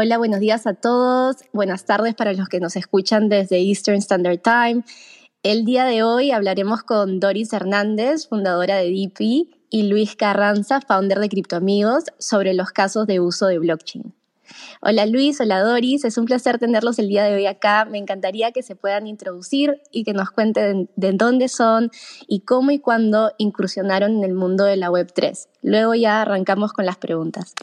Hola, buenos días a todos. Buenas tardes para los que nos escuchan desde Eastern Standard Time. El día de hoy hablaremos con Doris Hernández, fundadora de DP, y Luis Carranza, founder de Criptoamigos, sobre los casos de uso de blockchain. Hola Luis, hola Doris, es un placer tenerlos el día de hoy acá. Me encantaría que se puedan introducir y que nos cuenten de, dónde son y cómo y cuándo incursionaron en el mundo de la Web3. Luego ya arrancamos con las preguntas.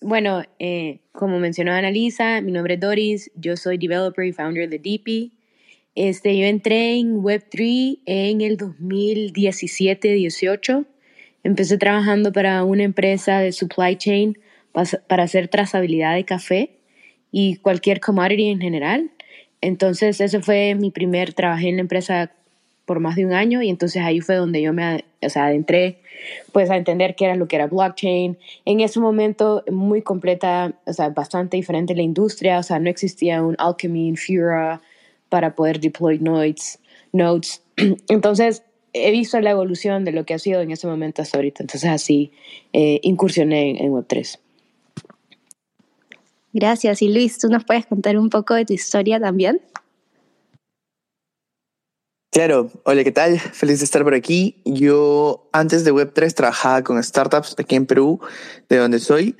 Bueno, eh, como mencionó Annalisa, mi nombre es Doris, yo soy developer y founder de DP. Este, yo entré en Web3 en el 2017-18. Empecé trabajando para una empresa de supply chain para hacer trazabilidad de café y cualquier commodity en general. Entonces, ese fue mi primer, trabajé en la empresa por más de un año y entonces ahí fue donde yo me o sea, adentré pues a entender qué era lo que era blockchain. En ese momento muy completa, o sea, bastante diferente la industria, o sea, no existía un Alchemy, Fura para poder deploy nodes. nodes. Entonces, he visto la evolución de lo que ha sido en ese momento hasta ahorita. Entonces, así eh, incursioné en, en Web3. Gracias. Y Luis, ¿tú nos puedes contar un poco de tu historia también? Claro, hola, ¿qué tal? Feliz de estar por aquí. Yo antes de Web3 trabajaba con startups aquí en Perú, de donde soy,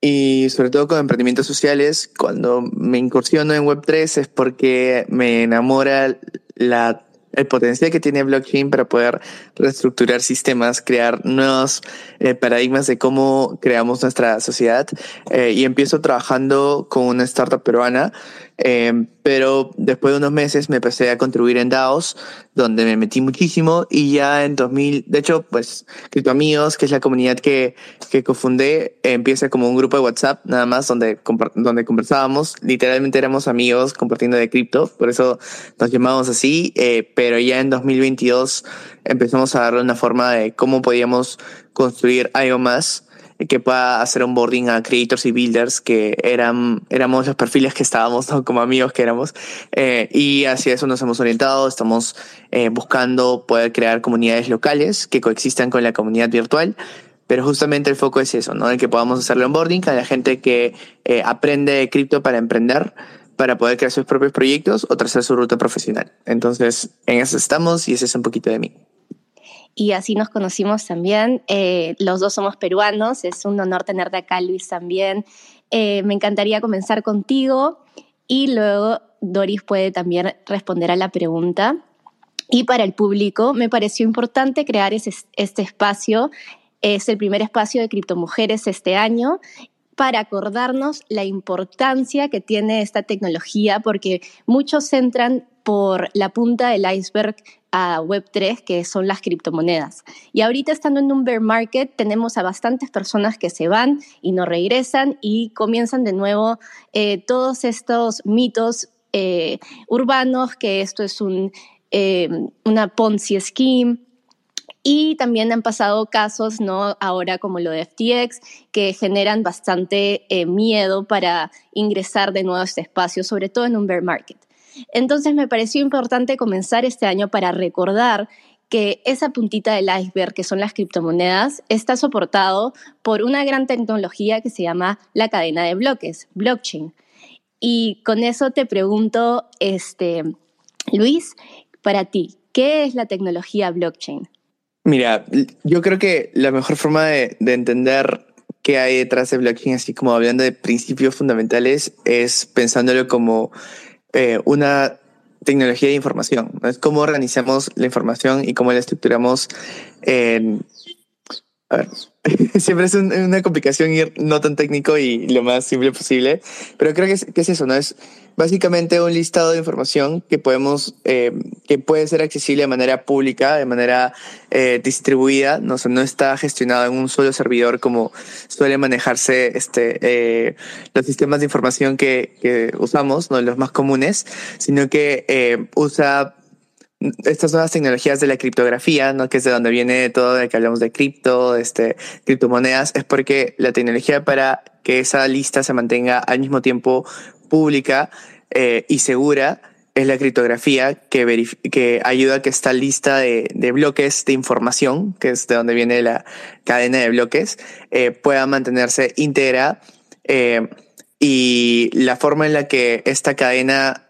y sobre todo con emprendimientos sociales. Cuando me incursiono en Web3 es porque me enamora la el potencial que tiene blockchain para poder reestructurar sistemas, crear nuevos eh, paradigmas de cómo creamos nuestra sociedad. Eh, y empiezo trabajando con una startup peruana eh, pero después de unos meses me empecé a contribuir en DAOs, donde me metí muchísimo y ya en 2000, de hecho, pues Amigos, que es la comunidad que, que cofundé, empieza como un grupo de WhatsApp, nada más, donde, donde conversábamos. Literalmente éramos amigos compartiendo de cripto, por eso nos llamamos así, eh, pero ya en 2022 empezamos a darle una forma de cómo podíamos construir algo más que pueda hacer un boarding a creators y builders que eran, éramos los perfiles que estábamos, como amigos que éramos. Eh, y hacia eso nos hemos orientado. Estamos eh, buscando poder crear comunidades locales que coexistan con la comunidad virtual. Pero justamente el foco es eso, ¿no? El que podamos hacerle onboarding a la gente que eh, aprende cripto para emprender, para poder crear sus propios proyectos o trazar su ruta profesional. Entonces, en eso estamos y ese es un poquito de mí y así nos conocimos también. Eh, los dos somos peruanos, es un honor tenerte acá, Luis, también. Eh, me encantaría comenzar contigo y luego Doris puede también responder a la pregunta. Y para el público me pareció importante crear este espacio. Es el primer espacio de criptomujeres este año para acordarnos la importancia que tiene esta tecnología, porque muchos entran por la punta del iceberg a Web3, que son las criptomonedas. Y ahorita estando en un bear market, tenemos a bastantes personas que se van y no regresan y comienzan de nuevo eh, todos estos mitos eh, urbanos, que esto es un, eh, una Ponzi scheme. Y también han pasado casos, ¿no? Ahora como lo de FTX, que generan bastante miedo para ingresar de nuevo a este espacio, sobre todo en un bear market. Entonces me pareció importante comenzar este año para recordar que esa puntita del iceberg, que son las criptomonedas, está soportado por una gran tecnología que se llama la cadena de bloques, blockchain. Y con eso te pregunto, este, Luis, para ti, ¿qué es la tecnología blockchain? Mira, yo creo que la mejor forma de, de entender qué hay detrás de blockchain, así como hablando de principios fundamentales, es pensándolo como eh, una tecnología de información. Es cómo organizamos la información y cómo la estructuramos en... A ver, siempre es una complicación ir no tan técnico y lo más simple posible, pero creo que es, que es eso, ¿no? Es básicamente un listado de información que podemos, eh, que puede ser accesible de manera pública, de manera eh, distribuida, no, no está gestionado en un solo servidor como suele manejarse este, eh, los sistemas de información que, que usamos, ¿no? los más comunes, sino que usa estas nuevas tecnologías de la criptografía, ¿no? que es de donde viene todo de que hablamos de cripto, este, criptomonedas, es porque la tecnología para que esa lista se mantenga al mismo tiempo pública eh, y segura es la criptografía que, ayuda a que esta lista de, bloques de información, que es de donde viene la cadena de bloques, eh, pueda mantenerse íntegra. Eh, y la forma en la que esta cadena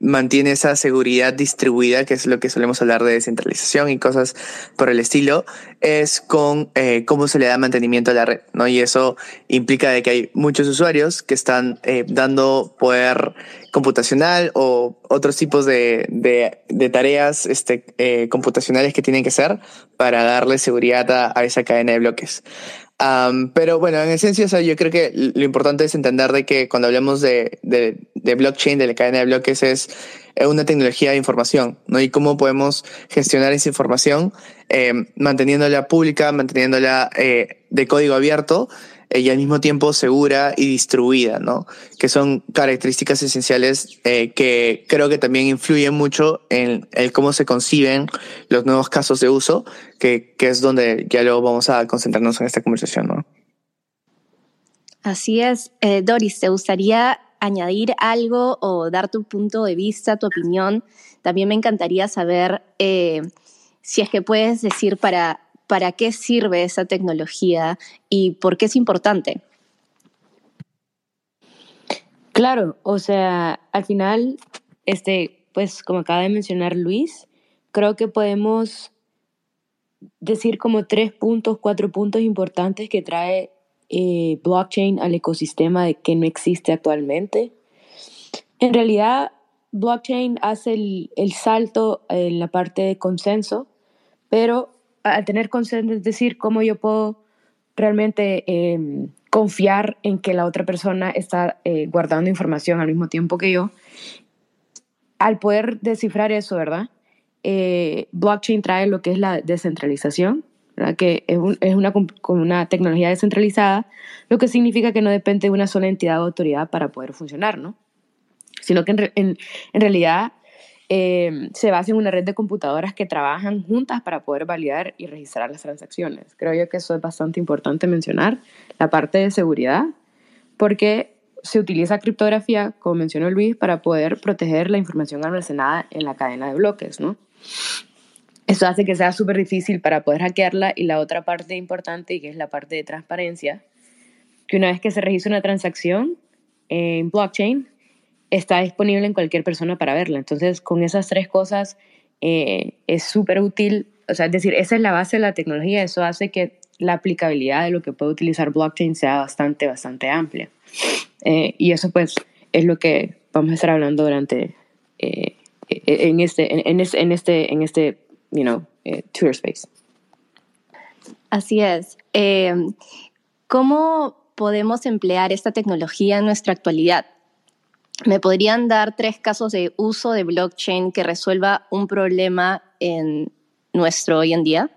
mantiene esa seguridad distribuida, que es lo que solemos hablar de descentralización y cosas por el estilo, es con eh, cómo se le da mantenimiento a la red, ¿no? Y eso implica de que hay muchos usuarios que están eh, dando poder computacional o otros tipos de, de, tareas este, eh, computacionales que tienen que hacer para darle seguridad a esa cadena de bloques pero bueno, en esencia, o sea, yo creo que lo importante es entender de que cuando hablamos de, de, de, blockchain, de la cadena de bloques, es una tecnología de información, ¿no? Y cómo podemos gestionar esa información eh, manteniéndola pública, manteniéndola eh, de código abierto eh, y al mismo tiempo segura y distribuida, ¿no? Que son características esenciales eh, que creo que también influyen mucho en cómo se conciben los nuevos casos de uso, que, que es donde ya luego vamos a concentrarnos en esta conversación, ¿no? Así es. Eh, Doris, ¿te gustaría añadir algo o dar tu punto de vista, tu opinión? También me encantaría saber si es que puedes decir para para qué sirve esa tecnología y por qué es importante. Claro, o sea, al final, este, pues como acaba de mencionar Luis, creo que podemos decir como tres puntos, cuatro puntos importantes que trae eh, blockchain al ecosistema de que no existe actualmente. En realidad, blockchain hace el, el salto en la parte de consenso, pero al tener consenso, es decir, cómo yo puedo realmente em, confiar en que la otra persona está eh, guardando información al mismo tiempo que yo. Al poder descifrar eso, ¿verdad? Eh, blockchain trae lo que es la descentralización, ¿verdad? que es, es una, una tecnología descentralizada, lo que significa que no depende de una sola entidad o autoridad para poder funcionar, ¿no? Sino que en, en realidad eh, se basa en una red de computadoras que trabajan juntas para poder validar y registrar las transacciones. Creo yo que eso es bastante importante mencionar, la parte de seguridad, porque se utiliza criptografía, como mencionó Luis, para poder proteger la información almacenada en la cadena de bloques, ¿no? Eso hace que sea súper difícil para poder hackearla y la otra parte importante, que es la parte de transparencia, que una vez que se registra una transacción en blockchain, está disponible en cualquier persona para verla. Entonces, con esas tres cosas eh, es súper útil. O sea, es decir, esa es la base de la tecnología. Eso hace que la aplicabilidad de lo que puede utilizar blockchain sea bastante, bastante amplia. Eh, y eso, pues, es lo que vamos a estar hablando durante eh, en este, en, este, en este, en este, you know, tour space. Así es. ¿Cómo podemos emplear esta tecnología en nuestra actualidad? ¿Me podrían dar tres casos de uso de blockchain que resuelva un problema en nuestro hoy en día?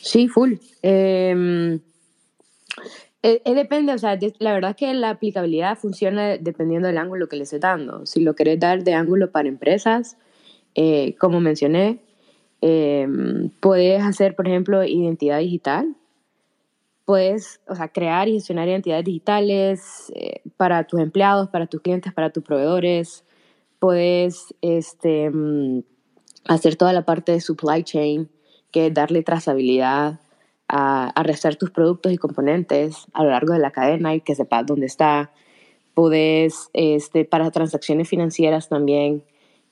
Sí, full. Em, eh, eh, depende, o sea, la verdad es que la aplicabilidad funciona dependiendo del ángulo que le esté dando. Si lo querés dar de ángulo para empresas, eh, como mencioné, em, puedes hacer, por ejemplo, identidad digital puedes o sea, crear y gestionar identidades digitales eh, para tus empleados, para tus clientes, para tus proveedores. Puedes este, mm, hacer toda la parte de supply chain, que es darle trazabilidad a, a restar tus productos y componentes a lo largo de la cadena y que sepas dónde está. Puedes, este, para transacciones financieras también.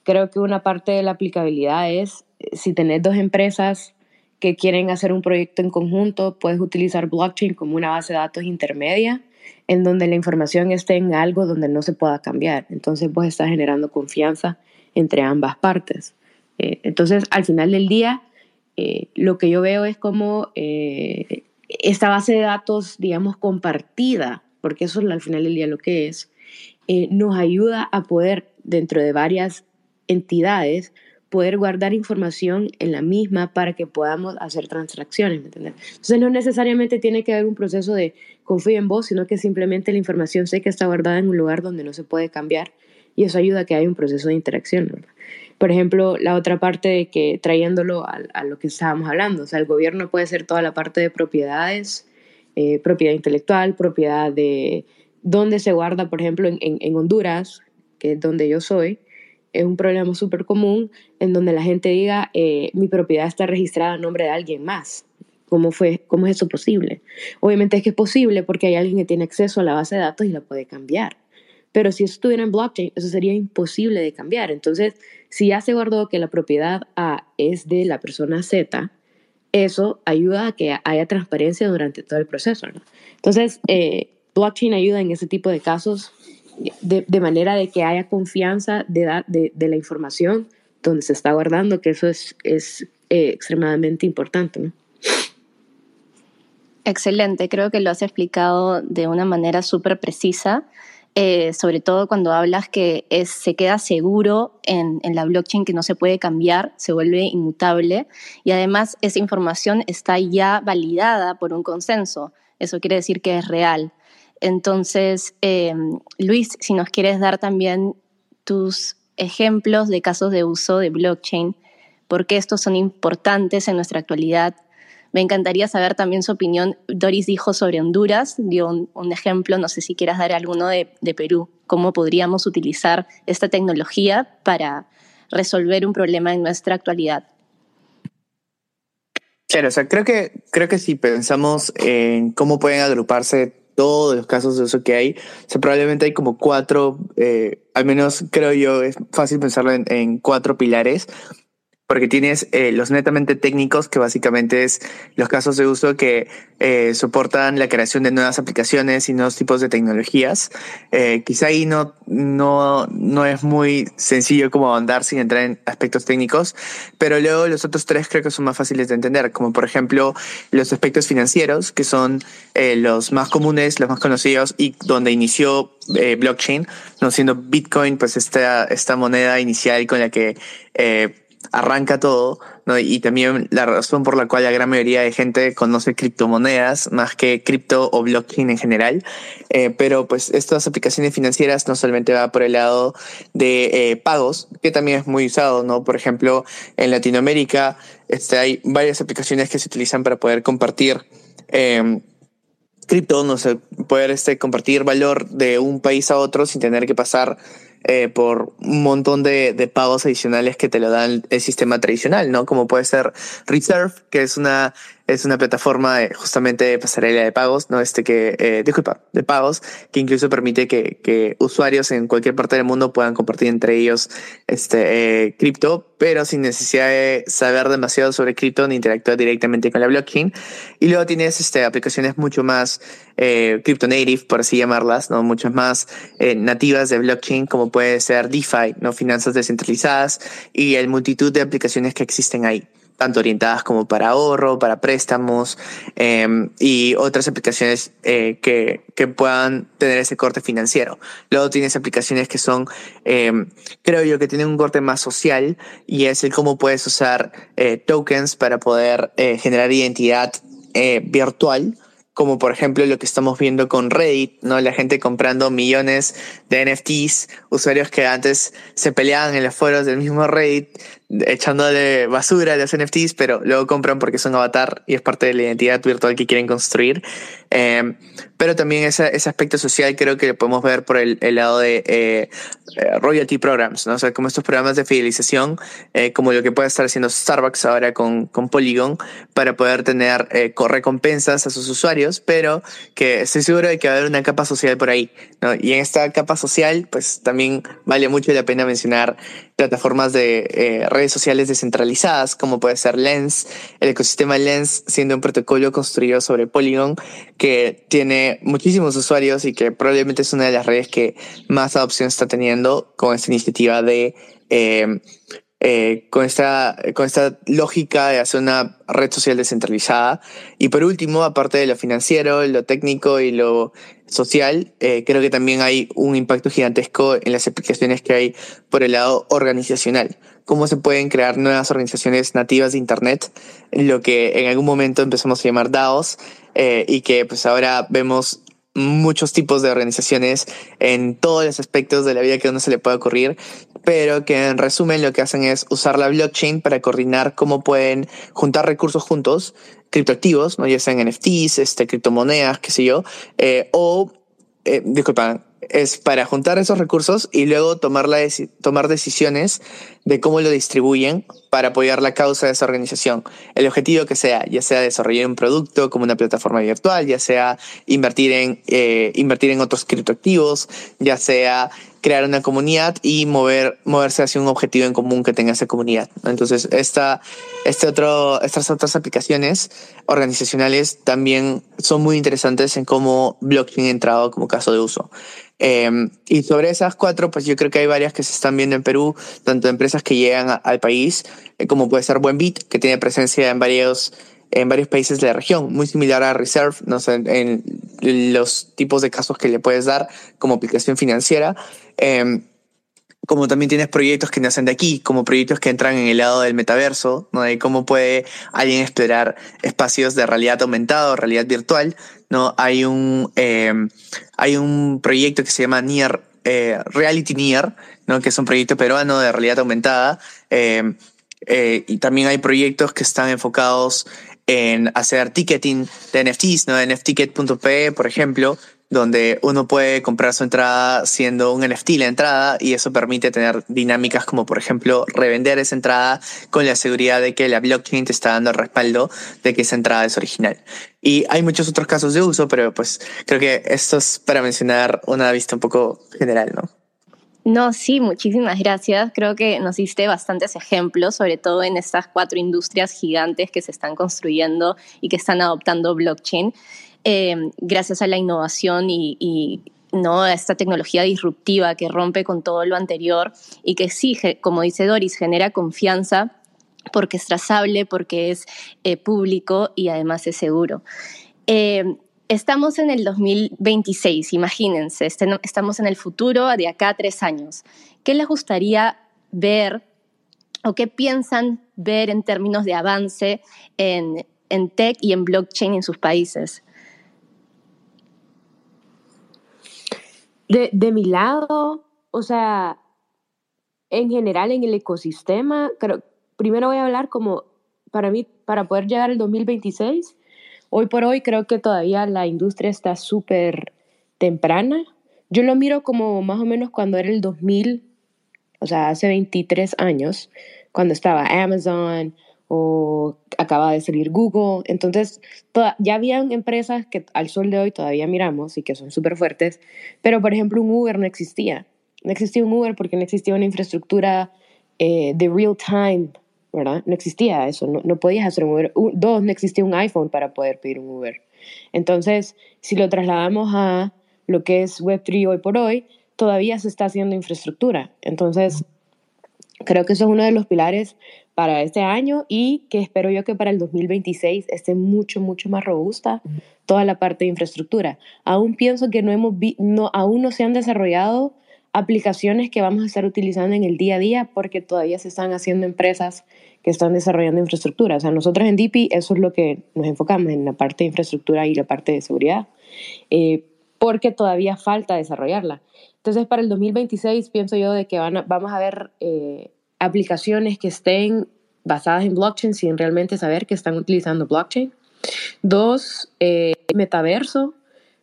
Creo que una parte de la aplicabilidad es eh, si tenés dos empresas que quieren hacer un proyecto en conjunto, puedes utilizar blockchain como una base de datos intermedia en donde la información esté en algo donde no se pueda cambiar. Entonces vos estás generando confianza entre ambas partes. Eh, entonces, al final del día, eh, lo que yo veo es como eh, esta base de datos, digamos, compartida, porque eso es al final del día lo que es, nos ayuda a poder, dentro de varias entidades, poder guardar información en la misma para que podamos hacer transacciones, ¿me entiendes? Entonces no necesariamente tiene que haber un proceso de confío en vos, sino que simplemente la información sé que está guardada en un lugar donde no se puede cambiar y eso ayuda a que haya un proceso de interacción. Por ejemplo, la otra parte de que trayéndolo a, lo que estábamos hablando, o sea, el gobierno puede ser toda la parte de propiedades, eh, propiedad intelectual, propiedad de dónde se guarda, por ejemplo, en, en Honduras, que es donde yo soy, es un problema súper común en donde la gente diga, eh, mi propiedad está registrada a nombre de alguien más. ¿Cómo, fue, ¿Cómo es eso posible? Obviamente es que es posible porque hay alguien que tiene acceso a la base de datos y la puede cambiar. Pero si eso estuviera en blockchain, eso sería imposible de cambiar. Entonces, si ya se guardó que la propiedad A es de la persona Z, eso ayuda a que haya transparencia durante todo el proceso. Entonces, eh, blockchain ayuda en ese tipo de casos de, manera de que haya confianza de, de, la información donde se está guardando, que eso es, es eh, extremadamente importante. Excelente, creo que lo has explicado de una manera súper precisa. Eh, sobre todo cuando hablas que es, se queda seguro en, en, la blockchain, que no se puede cambiar, se vuelve inmutable y además esa información está ya validada por un consenso. Eso quiere decir que es real. Entonces, eh, Luis, si nos quieres dar también tus ejemplos de casos de uso de blockchain, por qué estos son importantes en nuestra actualidad me encantaría saber también su opinión. Doris dijo sobre Honduras, dio un, ejemplo, no sé si quieras dar alguno de, Perú, cómo podríamos utilizar esta tecnología para resolver un problema en nuestra actualidad. Claro, o sea, creo que, creo que si pensamos en cómo pueden agruparse todos los casos de uso que hay, o probablemente hay como cuatro, eh, al menos creo yo, es fácil pensarlo en cuatro pilares porque tienes eh, los netamente técnicos, que básicamente es los casos de uso que eh, soportan la creación de nuevas aplicaciones y nuevos tipos de tecnologías. Eh, quizá ahí no, no, no es muy sencillo como andar sin entrar en aspectos técnicos, pero luego los otros tres creo que son más fáciles de entender, como por ejemplo los aspectos financieros, que son los más comunes, los más conocidos y donde inició blockchain, no siendo Bitcoin, pues esta, esta moneda inicial con la que arranca todo, ¿no? Y también la razón por la cual la gran mayoría de gente conoce criptomonedas más que cripto o blockchain en general. Eh, pero pues estas aplicaciones financieras no solamente va por el lado de eh, pagos, que también es muy usado, ¿no? Por ejemplo, en Latinoamérica este, hay varias aplicaciones que se utilizan para poder compartir eh, cripto, no sé, poder este, compartir valor de un país a otro sin tener que pasar eh, por un montón de, de, pagos adicionales que te lo dan el sistema tradicional, ¿no? Como puede ser Reserve, que es una es una plataforma justamente de pasarela de pagos, no este que, eh, disculpa, de pagos, que incluso permite que, que, usuarios en cualquier parte del mundo puedan compartir entre ellos este eh, cripto, pero sin necesidad de saber demasiado sobre cripto ni interactuar directamente con la blockchain. Y luego tienes este, aplicaciones mucho más eh, crypto native, por así llamarlas, no muchas más eh, nativas de blockchain, como puede ser DeFi, no finanzas descentralizadas y el multitud de aplicaciones que existen ahí tanto orientadas como para ahorro, para préstamos em, y otras aplicaciones eh, que, que, puedan tener ese corte financiero. Luego tienes aplicaciones que son, em, creo yo, que tienen un corte más social y es el cómo puedes usar eh, tokens para poder eh, generar identidad virtual como por ejemplo lo que estamos viendo con Reddit, ¿no? La gente comprando millones de NFTs, usuarios que antes se peleaban en los foros del mismo Reddit, echándole basura a los NFTs, pero luego compran porque son avatar y es parte de la identidad virtual que quieren construir. Eh, pero también ese, ese, aspecto social creo que lo podemos ver por el, el lado de eh, eh, royalty programs, ¿no? O sea, como estos programas de fidelización, eh, como lo que puede estar haciendo Starbucks ahora con, con Polygon, para poder tener eh, recompensas a sus usuarios, pero que estoy seguro de que va a haber una capa social por ahí, ¿no? Y en esta capa social, pues también vale mucho la pena mencionar plataformas de redes sociales descentralizadas, como puede ser Lens, el ecosistema Lens siendo un protocolo construido sobre Polygon que tiene muchísimos usuarios y que probablemente es una de las redes que más adopción está teniendo con esta iniciativa de eh, eh, con, esta, con esta lógica de hacer una red social descentralizada. Y por último, aparte de lo financiero, lo técnico y lo social, eh, creo que también hay un impacto gigantesco en las aplicaciones que hay por el lado organizacional. Cómo se pueden crear nuevas organizaciones nativas de Internet, lo que en algún momento empezamos a llamar DAOs, eh, y que pues ahora vemos muchos tipos de organizaciones en todos los aspectos de la vida que a uno se le puede ocurrir, pero que en resumen lo que hacen es usar la blockchain para coordinar cómo pueden juntar recursos juntos, criptoactivos, ¿no? ya sean NFTs, este, criptomonedas, qué sé yo, eh, o, eh, disculpa, es para juntar esos recursos y luego tomar, la tomar decisiones de cómo lo distribuyen para apoyar la causa de esa organización. El objetivo que sea, ya sea desarrollar un producto como una plataforma virtual, ya sea invertir en, eh, invertir en otros criptoactivos, ya sea crear una comunidad y mover, moverse hacia un objetivo en común que tenga esa comunidad. Entonces, esta, este otro, estas otras aplicaciones organizacionales también son muy interesantes en cómo blockchain ha entrado como caso de uso. Em, y sobre esas cuatro, pues yo creo que hay varias que se están viendo en Perú, tanto empresas que llegan al país, eh, como puede ser Buenbit, que tiene presencia en varios, en varios países de la región, muy similar a Reserve, no sé, en los tipos de casos que le puedes dar como aplicación financiera. Em, como también tienes proyectos que nacen de aquí, como proyectos que entran en el lado del metaverso, ¿no? de cómo puede alguien explorar espacios de realidad aumentada o realidad virtual. ¿no? Hay, un, em, hay un proyecto que se llama Near, eh, Reality Near, ¿no? que es un proyecto peruano de realidad aumentada. Em, eh, y también hay proyectos que están enfocados en hacer ticketing de NFTs, ¿no? NFTicket.pe, por ejemplo, donde uno puede comprar su entrada siendo un NFT la entrada y eso permite tener dinámicas como por ejemplo revender esa entrada con la seguridad de que la blockchain te está dando respaldo de que esa entrada es original. Y hay muchos otros casos de uso, pero pues creo que esto es para mencionar una vista un poco general, ¿no? No, sí, muchísimas gracias. Creo que nos diste bastantes ejemplos, sobre todo en estas cuatro industrias gigantes que se están construyendo y que están adoptando blockchain. Eh, gracias a la innovación y, ¿no? a esta tecnología disruptiva que rompe con todo lo anterior y que sí, como dice Doris, genera confianza porque es trazable, porque es eh, público y además es seguro. Eh, estamos en el 2026, imagínense, este estamos en el futuro de acá a tres años. ¿Qué les gustaría ver o qué piensan ver en términos de avance en, en tech y en blockchain en sus países? De, de mi lado, o sea, en general en el ecosistema, creo, primero voy a hablar como para mí, para poder llegar al 2026, hoy por hoy creo que todavía la industria está súper temprana. Yo lo miro como más o menos cuando era el 2000, o sea, hace 23 años, cuando estaba Amazon, o acaba de salir Google. Entonces, ya habían empresas que al sol de hoy todavía miramos y que son súper fuertes, pero por ejemplo un Uber no existía. No existía un Uber porque no existía una infraestructura eh, de real time, ¿verdad? No existía eso, no, no podías hacer un Uber. dos, no existía un iPhone para poder pedir un Uber. Entonces, si lo trasladamos a lo que es Web3 hoy por hoy, todavía se está haciendo infraestructura. Entonces, creo que eso es uno de los pilares para este año y que espero yo que para el 2026 esté mucho, mucho más robusta toda la parte de infraestructura. Aún pienso que no hemos no, aún no se han desarrollado aplicaciones que vamos a estar utilizando en el día a día porque todavía se están haciendo empresas que están desarrollando infraestructura. O sea, nosotros en DP eso es lo que nos enfocamos en la parte de infraestructura y la parte de seguridad, eh, porque todavía falta desarrollarla. Entonces, para el 2026 pienso yo de que van vamos a ver eh, aplicaciones que estén basadas en blockchain sin realmente saber que están utilizando blockchain. Dos, eh, metaverso.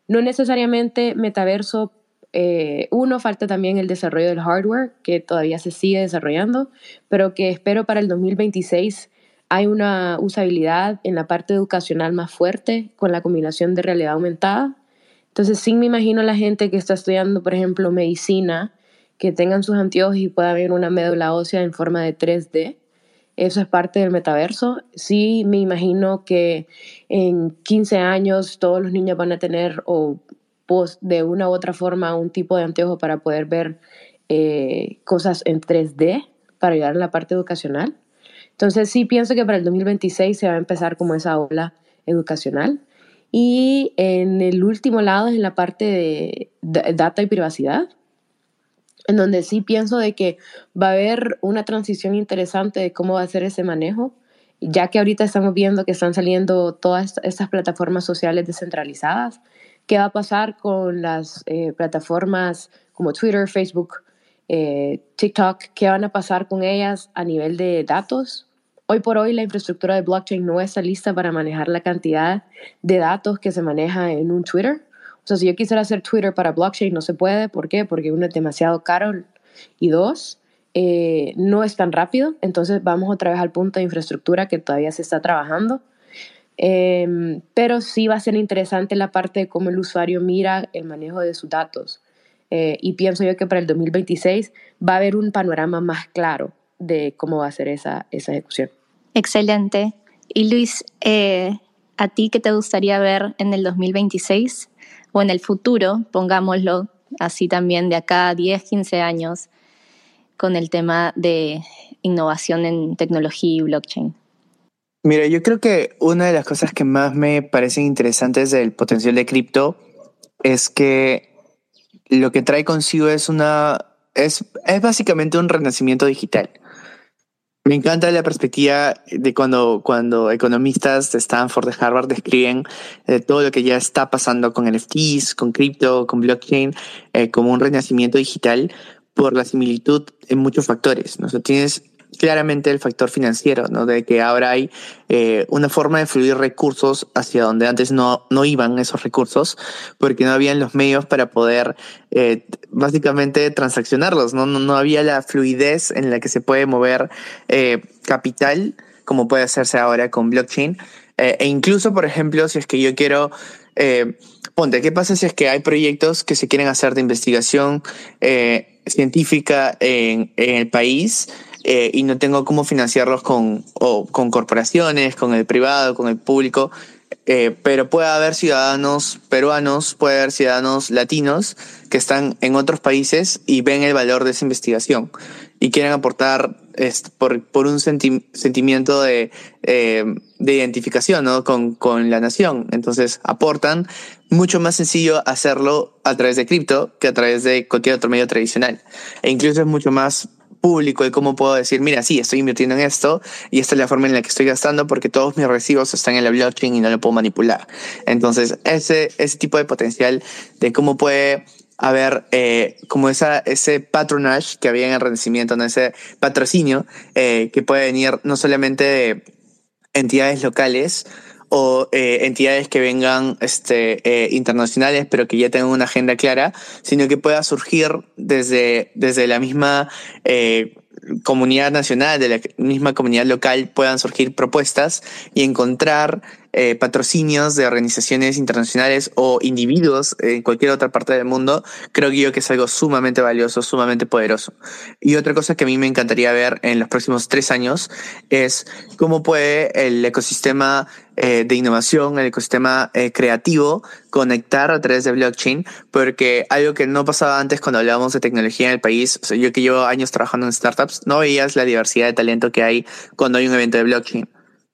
No necesariamente metaverso. Eh, uno, falta también el desarrollo del hardware, que todavía se sigue desarrollando, pero que espero para el 2026 hay una usabilidad en la parte educacional más fuerte con la combinación de realidad aumentada. Entonces, sí me imagino la gente que está estudiando, por ejemplo, medicina que tengan sus anteojos y pueda ver una médula ósea en forma de 3D. Eso es parte del metaverso. Sí, me imagino que en 15 años todos los niños van a tener o de una u otra forma un tipo de anteojo para poder ver eh, cosas en 3D para ayudar en la parte educacional. Entonces sí pienso que para el 2026 se va a empezar como esa ola educacional. Y en el último lado, en la parte de data y privacidad, en donde sí pienso de que va a haber una transición interesante de cómo va a ser ese manejo, ya que ahorita estamos viendo que están saliendo todas estas plataformas sociales descentralizadas. ¿Qué va a pasar con las eh, plataformas como Twitter, Facebook, eh, TikTok? ¿Qué van a pasar con ellas a nivel de datos? Hoy por hoy la infraestructura de blockchain no está lista para manejar la cantidad de datos que se maneja en un Twitter. O sea, si yo quisiera hacer Twitter para blockchain, no se puede. ¿Por qué? Porque uno es demasiado caro y dos, eh, no es tan rápido, entonces vamos otra vez al punto de infraestructura que todavía se está trabajando. Em, pero sí va a ser interesante la parte de cómo el usuario mira el manejo de sus datos. Eh, y pienso yo que para el 2026 va a haber un panorama más claro de cómo va a ser esa, esa ejecución. Excelente. Y Luis, eh, ¿a ti qué te gustaría ver en el 2026 o en el futuro, pongámoslo así también, de acá a 10, 15 años, con el tema de innovación en tecnología y blockchain? Mira, yo creo que una de las cosas que más me parecen interesantes del potencial de cripto es que lo que trae consigo es una es, es básicamente un renacimiento digital. Me encanta la perspectiva de cuando, cuando economistas de Stanford, de Harvard describen eh, todo lo que ya está pasando con NFTs, con cripto, con blockchain, eh, como un renacimiento digital por la similitud en muchos factores. ¿no? tienes claramente el factor financiero, ¿no? De que ahora hay eh, una forma de fluir recursos hacia donde antes no, no iban esos recursos, porque no habían los medios para poder eh, básicamente transaccionarlos, ¿no? ¿no? No había la fluidez en la que se puede mover eh, capital, como puede hacerse ahora con blockchain. e incluso, por ejemplo, si es que yo quiero ponte, ¿qué pasa si es que hay proyectos que se quieren hacer de investigación científica en, en, el país eh, y no tengo cómo financiarlos con, o, con corporaciones, con el privado, con el público, eh, pero puede haber ciudadanos peruanos, puede haber ciudadanos latinos que están en otros países y ven el valor de esa investigación y quieren aportar por, por un sentimiento de, eh, de identificación ¿no? con, con la nación. Entonces aportan, mucho más sencillo hacerlo a través de cripto que a través de cualquier otro medio tradicional. E incluso es mucho más público y cómo puedo decir, mira, sí, estoy invirtiendo en esto y esta es la forma en la que estoy gastando porque todos mis recibos están en la blockchain y no lo puedo manipular. Entonces, ese, ese tipo de potencial de cómo puede haber eh, como esa, ese patronage que había en el Renacimiento, ¿no? ese patrocinio eh, que puede venir no solamente de entidades locales, o eh, entidades que vengan este, eh, internacionales, pero que ya tengan una agenda clara, sino que pueda surgir desde, desde la misma eh, comunidad nacional, de la misma comunidad local, puedan surgir propuestas y encontrar eh, patrocinios de organizaciones internacionales o individuos en cualquier otra parte del mundo, creo yo que es algo sumamente valioso, sumamente poderoso. Y otra cosa que a mí me encantaría ver en los próximos tres años es cómo puede el ecosistema eh, de innovación, el ecosistema eh, creativo, conectar a través de blockchain, porque algo que no pasaba antes cuando hablábamos de tecnología en el país, yo que llevo años trabajando en startups, no veías la diversidad de talento que hay cuando hay un evento de blockchain.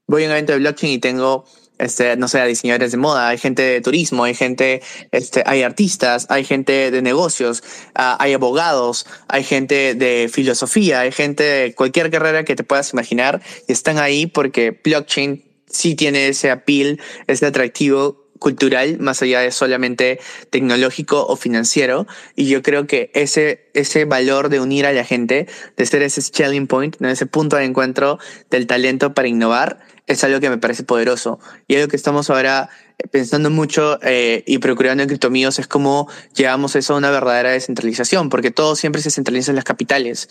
Voy a un evento de blockchain y tengo este, no sé, diseñadores de moda, hay gente de turismo, hay gente, este, hay artistas, hay gente de negocios, ah, hay abogados, hay gente de filosofía, hay gente de cualquier carrera que te puedas imaginar y están ahí porque blockchain sí tiene ese appeal, ese atractivo cultural más allá de solamente tecnológico o financiero. Y yo creo que ese, ese valor de unir a la gente, de ser ese selling point, ese punto de encuentro del talento para innovar, es algo que me parece poderoso. Y algo que estamos ahora pensando mucho eh, y procurando en criptomíos es cómo llevamos eso a una verdadera descentralización, porque todo siempre se centraliza en las capitales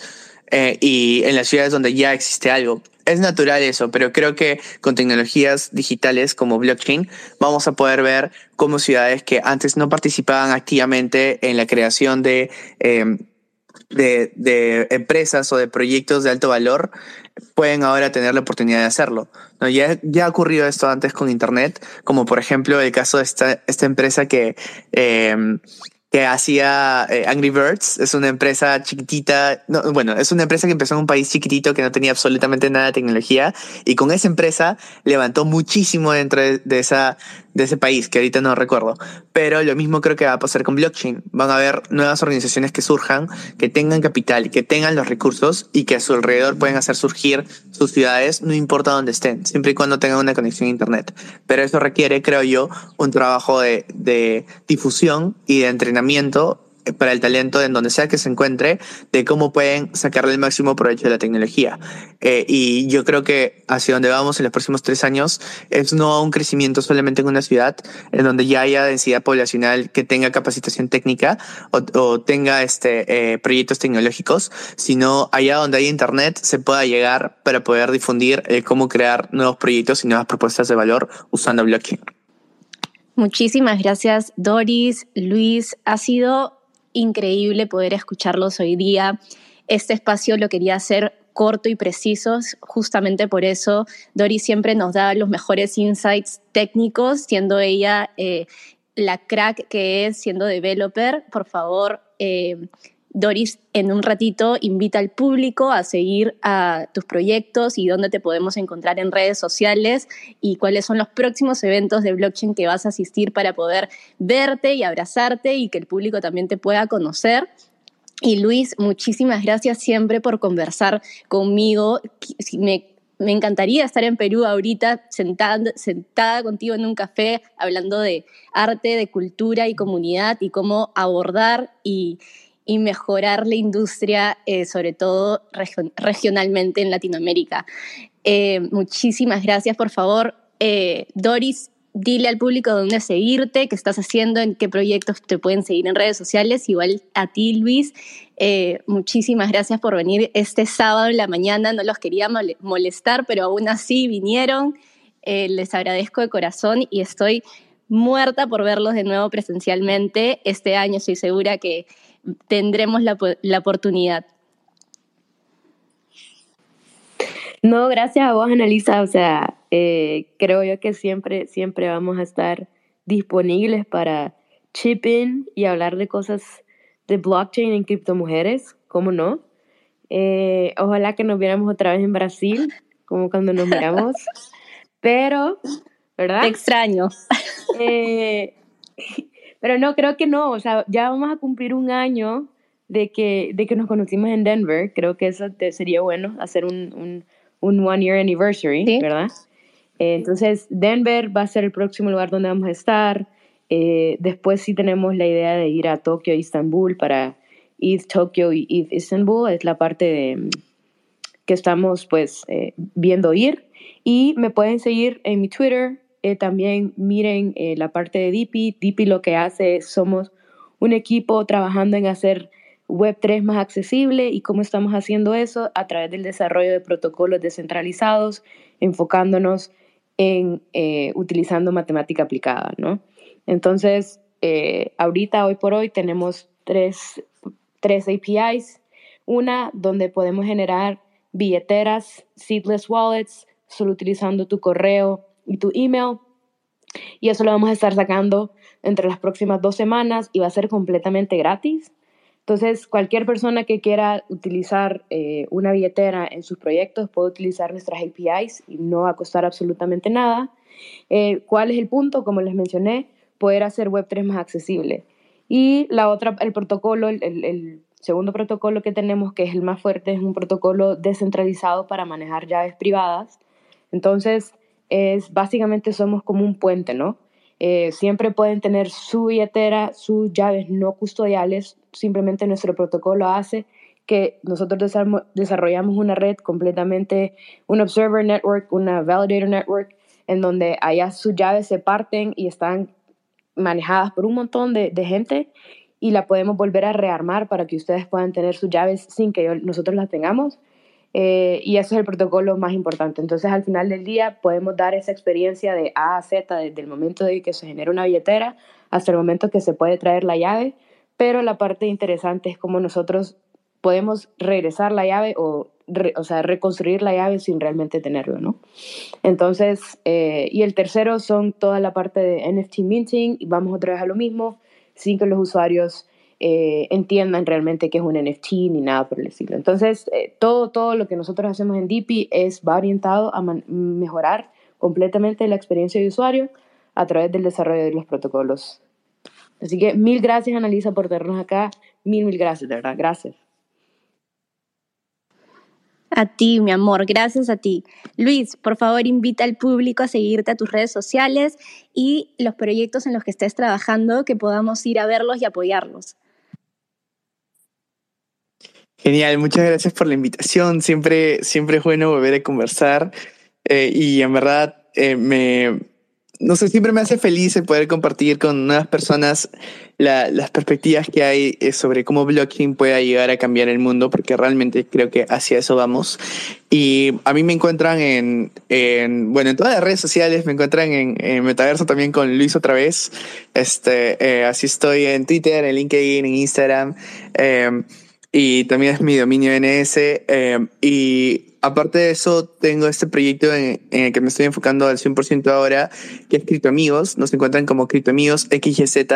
eh, y en las ciudades donde ya existe algo. Es natural eso, pero creo que con tecnologías digitales como blockchain vamos a poder ver cómo ciudades que antes no participaban activamente en la creación de... Eh, de, de, empresas o de proyectos de alto valor pueden ahora tener la oportunidad de hacerlo. ¿no? Ya, ya ha ocurrido esto antes con Internet, como por ejemplo el caso de esta, esta empresa que, eh, que hacía eh, Angry Birds. Es una empresa chiquitita, no, bueno, es una empresa que empezó en un país chiquitito que no tenía absolutamente nada de tecnología y con esa empresa levantó muchísimo dentro de, de esa de ese país, que ahorita no recuerdo. Pero lo mismo creo que va a pasar con blockchain. Van a haber nuevas organizaciones que surjan, que tengan capital, que tengan los recursos y que a su alrededor pueden hacer surgir sus ciudades, no importa dónde estén, siempre y cuando tengan una conexión a Internet. Pero eso requiere, creo yo, un trabajo de, de difusión y de entrenamiento para el talento en donde sea que se encuentre, de cómo pueden sacarle el máximo provecho de la tecnología. Eh, y yo creo que hacia donde vamos en los próximos tres años es no un crecimiento solamente en una ciudad, en donde ya haya densidad poblacional que tenga capacitación técnica o, tenga este, eh, proyectos tecnológicos, sino allá donde hay internet se pueda llegar para poder difundir eh, cómo crear nuevos proyectos y nuevas propuestas de valor usando blockchain. Muchísimas gracias, Doris, Luis. Ha sido increíble poder escucharlos hoy día. Este espacio lo quería hacer corto y preciso, justamente por eso Doris siempre nos da los mejores insights técnicos, siendo ella eh, la crack que es, siendo developer. Por favor, eh, Doris, en un ratito invita al público a seguir a tus proyectos y dónde te podemos encontrar en redes sociales y cuáles son los próximos eventos de blockchain que vas a asistir para poder verte y abrazarte y que el público también te pueda conocer. Y Luis, muchísimas gracias siempre por conversar conmigo. Me, encantaría estar en Perú ahorita sentada, sentada contigo en un café hablando de arte, de cultura y comunidad y cómo abordar y, y mejorar la industria, eh, sobre todo regionalmente en Latinoamérica. Eh, muchísimas gracias, por favor. Eh, Doris, dile al público dónde seguirte, qué estás haciendo, en qué proyectos te pueden seguir en redes sociales. Igual a ti, Luis, muchísimas gracias por venir este sábado en la mañana. No los quería molestar, pero aún así vinieron. les agradezco de corazón y estoy muerta por verlos de nuevo presencialmente. Este año estoy segura que tendremos la, la oportunidad. No, gracias a vos, Analisa. O sea, eh, creo yo que siempre, siempre vamos a estar disponibles para chip in y hablar de cosas de blockchain en criptomujeres, ¿cómo no? Eh, ojalá que nos viéramos otra vez en Brasil, como cuando nos miramos. Pero, ¿verdad? Te extraño. Eh, pero no, creo que no. O sea, ya vamos a cumplir un año de que, de que nos conocimos en Denver. Creo que eso sería bueno, hacer un, un, un one year anniversary, ¿verdad? Eh, entonces, Denver va a ser el próximo lugar donde vamos a estar. Eh, después sí tenemos la idea de ir a Tokio Istanbul para ETH Tokio y ETH Istanbul. Es la parte de, que estamos pues eh, viendo ir. Y me pueden seguir en mi Twitter, eh, también miren eh, la parte de DIPI. DIPI lo que hace es, somos un equipo trabajando en hacer Web3 más accesible y cómo estamos haciendo eso a través del desarrollo de protocolos descentralizados, enfocándonos en eh, utilizando matemática aplicada, ¿no? Entonces, ahorita, hoy por hoy, tenemos tres, tres APIs. Una donde podemos generar billeteras, seedless wallets, solo utilizando tu correo y tu email. Y eso lo vamos a estar sacando entre las próximas dos semanas y va a ser completamente gratis. Entonces, cualquier persona que quiera utilizar eh, una billetera en sus proyectos puede utilizar nuestras APIs y no va a costar absolutamente nada. Eh, ¿Cuál es el punto? Como les mencioné, poder hacer Web3 más accesible. Y la otra, el protocolo, el, el segundo protocolo que tenemos, que es el más fuerte, es un protocolo descentralizado para manejar llaves privadas. Entonces, es básicamente somos como un puente, ¿no? Eh, siempre pueden tener su billetera, sus llaves no custodiales, simplemente nuestro protocolo hace que nosotros desarrollamos una red completamente, un observer network, una validator network, en donde allá sus llaves se parten y están manejadas por un montón de, de gente y la podemos volver a rearmar para que ustedes puedan tener sus llaves sin que nosotros las tengamos. Eh, y ese es el protocolo más importante. Entonces, al final del día, podemos dar esa experiencia de A a Z, desde el momento de que se genera una billetera hasta el momento que se puede traer la llave. Pero la parte interesante es cómo nosotros podemos regresar la llave o, o sea, reconstruir la llave sin realmente tenerlo, ¿no? Entonces, eh, y el tercero son toda la parte de NFT minting, y vamos otra vez a lo mismo, sin que los usuarios eh, entiendan realmente qué es un NFT ni nada por el estilo. Entonces, eh, todo, todo lo que nosotros hacemos en DP es, va orientado a mejorar completamente la experiencia de usuario a través del desarrollo de los protocolos. Así que mil gracias, Analisa, por tenernos acá. Mil, mil gracias, de verdad. Gracias. A ti, mi amor, gracias a ti. Luis, por favor, invita al público a seguirte a tus redes sociales y los proyectos en los que estés trabajando, que podamos ir a verlos y apoyarlos. Genial, muchas gracias por la invitación. Siempre, siempre es bueno volver a conversar eh, y en verdad eh, me, no sé, siempre me hace feliz el poder compartir con nuevas personas las perspectivas que hay eh, sobre cómo blockchain puede llegar a cambiar el mundo, porque realmente creo que hacia eso vamos. Y a mí me encuentran en, en bueno, en todas las redes sociales, me encuentran en, Metaverso también con Luis otra vez. Este, eh, así estoy en Twitter, en LinkedIn, en Instagram. Eh, y también es mi dominio NS. y aparte de eso, tengo este proyecto en, el que me estoy enfocando al 100% ahora, que es Cripto Amigos. Nos encuentran como Cripto Amigos XYZ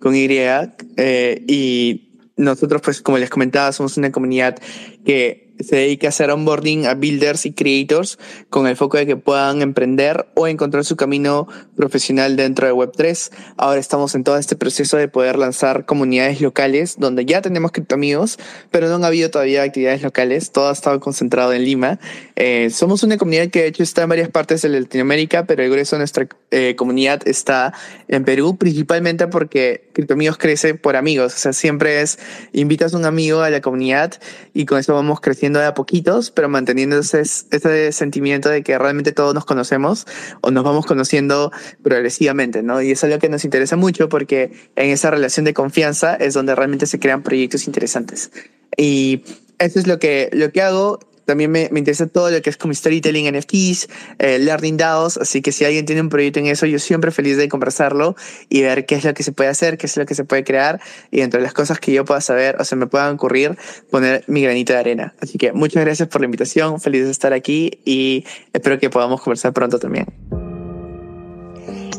con Y. Eh, y nosotros, pues, como les comentaba, somos una comunidad que se dedica a hacer onboarding a builders y creators con el foco de que puedan emprender o encontrar su camino profesional dentro de Web3. Ahora estamos en todo este proceso de poder lanzar comunidades locales donde ya tenemos criptoamigos, pero no han habido todavía actividades locales. Todo ha estado concentrado en Lima. Eh, somos una comunidad que de hecho está en varias partes de Latinoamérica, pero el grueso de nuestra eh, comunidad está en Perú, principalmente porque criptoamigos crece por amigos. O sea, siempre es invitas a un amigo a la comunidad y con eso vamos creciendo de a poquitos, pero manteniendo ese, ese sentimiento de que realmente todos nos conocemos o nos vamos conociendo progresivamente, ¿no? Y es lo que nos interesa mucho porque en esa relación de confianza es donde realmente se crean proyectos interesantes. Y eso es lo que, lo que hago también me, me, interesa todo lo que es como storytelling, NFTs, eh, learning DAOs, así que si alguien tiene un proyecto en eso, yo siempre feliz de conversarlo y ver qué es lo que se puede hacer, qué es lo que se puede crear y entre las cosas que yo pueda saber o se me puedan ocurrir, poner mi granito de arena. Así que muchas gracias por la invitación, feliz de estar aquí y espero que podamos conversar pronto también.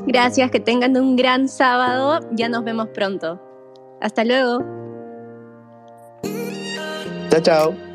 Gracias, que tengan un gran sábado, ya nos vemos pronto. Hasta luego. Chao, chao.